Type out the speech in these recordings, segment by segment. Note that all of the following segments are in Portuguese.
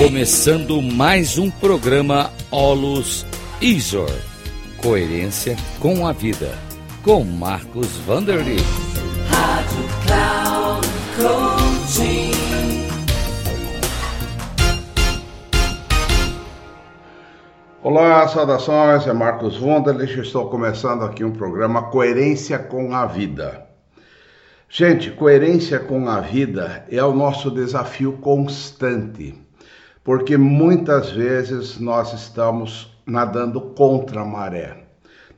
Começando mais um programa Olus Isor. Coerência com a vida. Com Marcos Vanderly. Rádio Cloud Coaching. Olá, saudações, é Marcos Vanderlich. Estou começando aqui um programa Coerência com a Vida. Gente, coerência com a vida é o nosso desafio constante, porque muitas vezes nós estamos nadando contra a maré,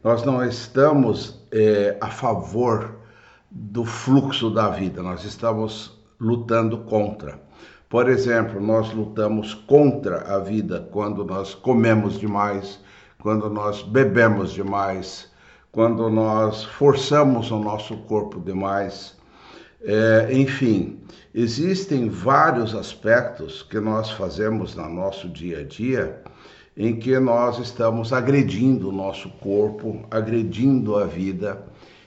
nós não estamos é, a favor do fluxo da vida, nós estamos lutando contra. Por exemplo, nós lutamos contra a vida quando nós comemos demais, quando nós bebemos demais, quando nós forçamos o nosso corpo demais é, enfim, existem vários aspectos que nós fazemos no nosso dia a dia em que nós estamos agredindo o nosso corpo, agredindo a vida,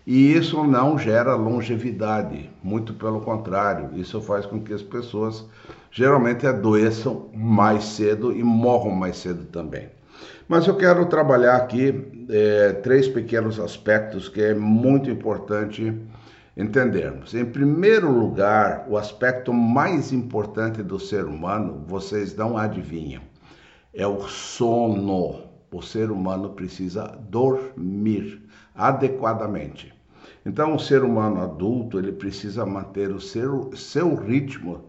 e isso não gera longevidade, muito pelo contrário, isso faz com que as pessoas geralmente adoeçam mais cedo e morram mais cedo também. Mas eu quero trabalhar aqui é, três pequenos aspectos que é muito importante entendermos. Em primeiro lugar, o aspecto mais importante do ser humano, vocês não adivinham, é o sono. O ser humano precisa dormir adequadamente. Então, o ser humano adulto ele precisa manter o seu, seu ritmo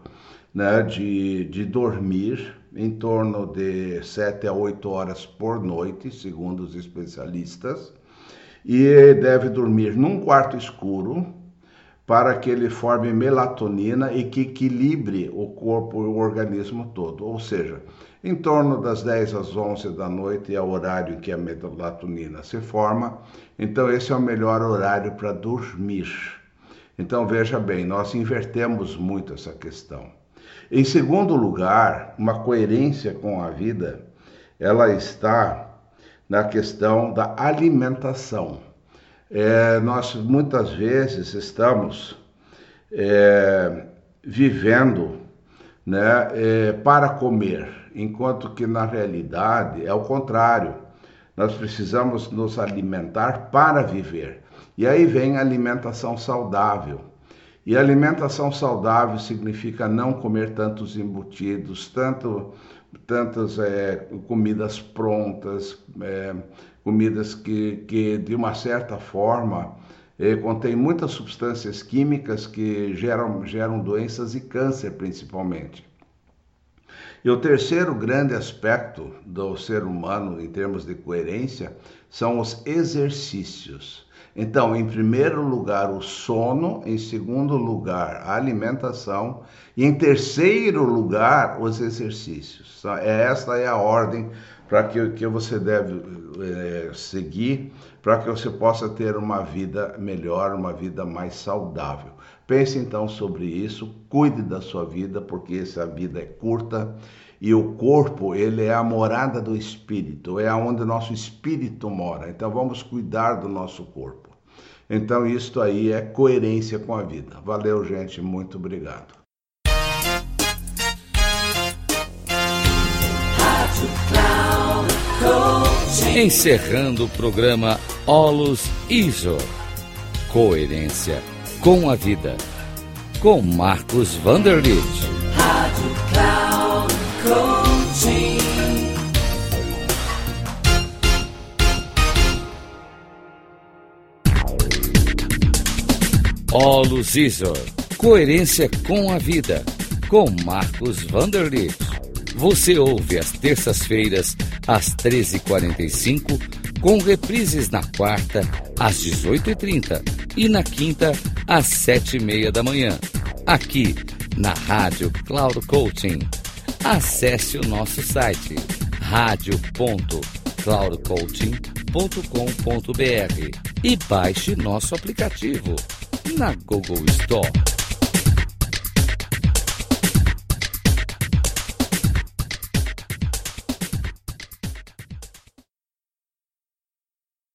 né, de, de dormir em torno de 7 a 8 horas por noite, segundo os especialistas, e deve dormir num quarto escuro, para que ele forme melatonina e que equilibre o corpo e o organismo todo. Ou seja, em torno das 10 às 11 da noite é o horário em que a melatonina se forma, então esse é o melhor horário para dormir. Então veja bem, nós invertemos muito essa questão. Em segundo lugar, uma coerência com a vida, ela está na questão da alimentação é, nós muitas vezes estamos é, vivendo né, é, para comer, enquanto que na realidade é o contrário. Nós precisamos nos alimentar para viver. E aí vem a alimentação saudável. E alimentação saudável significa não comer tantos embutidos, tanto, tantas é, comidas prontas, é, comidas que, que de uma certa forma, eh, contém muitas substâncias químicas que geram, geram doenças e câncer principalmente. E o terceiro grande aspecto do ser humano em termos de coerência são os exercícios. Então, em primeiro lugar, o sono, em segundo lugar, a alimentação e em terceiro lugar, os exercícios. Esta é a ordem para que, que você deve é, seguir para que você possa ter uma vida melhor, uma vida mais saudável. Pense então sobre isso, cuide da sua vida, porque essa vida é curta e o corpo, ele é a morada do espírito, é onde o nosso espírito mora. Então vamos cuidar do nosso corpo. Então isto aí é coerência com a vida. Valeu, gente, muito obrigado. Encerrando o programa Olus Iso. Coerência com a vida. Com Marcos Vanderlit. Rádio Cloud. Olus Isor. Coerência com a vida. Com Marcos Vanderlit. Você ouve às terças-feiras, às 13h45, com reprises na quarta, às 18h30 e na quinta, às 7h30 da manhã. Aqui, na Rádio Cloud Coaching. Acesse o nosso site radio.cloudcoaching.com.br e baixe nosso aplicativo na Google Store.